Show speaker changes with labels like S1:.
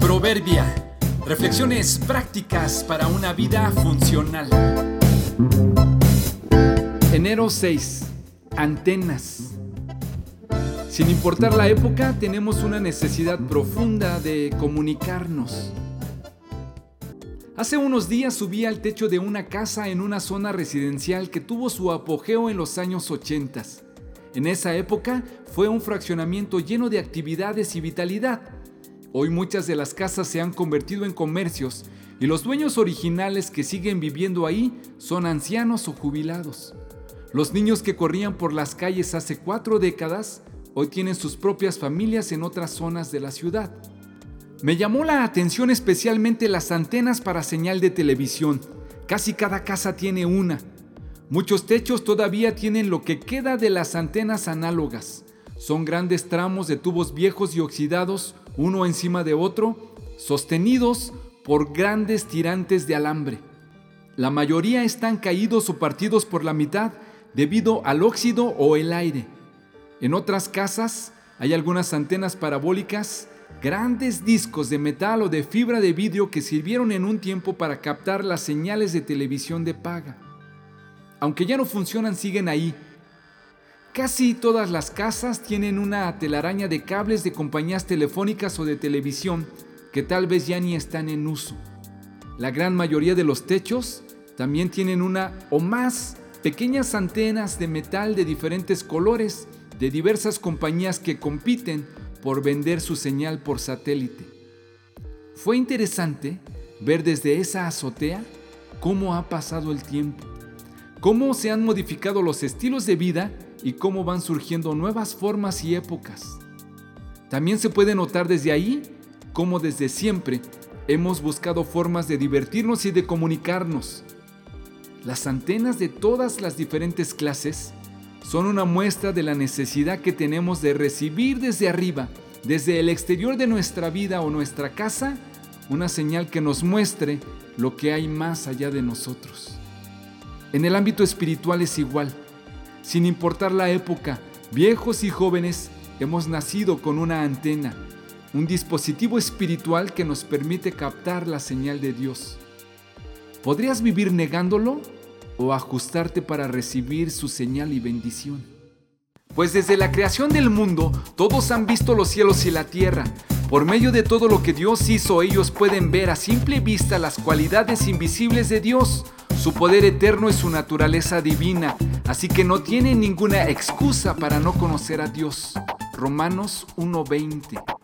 S1: Proverbia. Reflexiones prácticas para una vida funcional. Enero 6. Antenas. Sin importar la época, tenemos una necesidad profunda de comunicarnos. Hace unos días subí al techo de una casa en una zona residencial que tuvo su apogeo en los años 80. En esa época fue un fraccionamiento lleno de actividades y vitalidad. Hoy muchas de las casas se han convertido en comercios y los dueños originales que siguen viviendo ahí son ancianos o jubilados. Los niños que corrían por las calles hace cuatro décadas hoy tienen sus propias familias en otras zonas de la ciudad. Me llamó la atención especialmente las antenas para señal de televisión. Casi cada casa tiene una. Muchos techos todavía tienen lo que queda de las antenas análogas. Son grandes tramos de tubos viejos y oxidados, uno encima de otro, sostenidos por grandes tirantes de alambre. La mayoría están caídos o partidos por la mitad debido al óxido o el aire. En otras casas hay algunas antenas parabólicas, grandes discos de metal o de fibra de vidrio que sirvieron en un tiempo para captar las señales de televisión de paga. Aunque ya no funcionan, siguen ahí. Casi todas las casas tienen una telaraña de cables de compañías telefónicas o de televisión que tal vez ya ni están en uso. La gran mayoría de los techos también tienen una o más pequeñas antenas de metal de diferentes colores de diversas compañías que compiten por vender su señal por satélite. Fue interesante ver desde esa azotea cómo ha pasado el tiempo, cómo se han modificado los estilos de vida y cómo van surgiendo nuevas formas y épocas. También se puede notar desde ahí cómo desde siempre hemos buscado formas de divertirnos y de comunicarnos. Las antenas de todas las diferentes clases son una muestra de la necesidad que tenemos de recibir desde arriba, desde el exterior de nuestra vida o nuestra casa, una señal que nos muestre lo que hay más allá de nosotros. En el ámbito espiritual es igual. Sin importar la época, viejos y jóvenes hemos nacido con una antena, un dispositivo espiritual que nos permite captar la señal de Dios. ¿Podrías vivir negándolo? o ajustarte para recibir su señal y bendición. Pues desde la creación del mundo, todos han visto los cielos y la tierra. Por medio de todo lo que Dios hizo, ellos pueden ver a simple vista las cualidades invisibles de Dios, su poder eterno y su naturaleza divina, así que no tienen ninguna excusa para no conocer a Dios. Romanos 1:20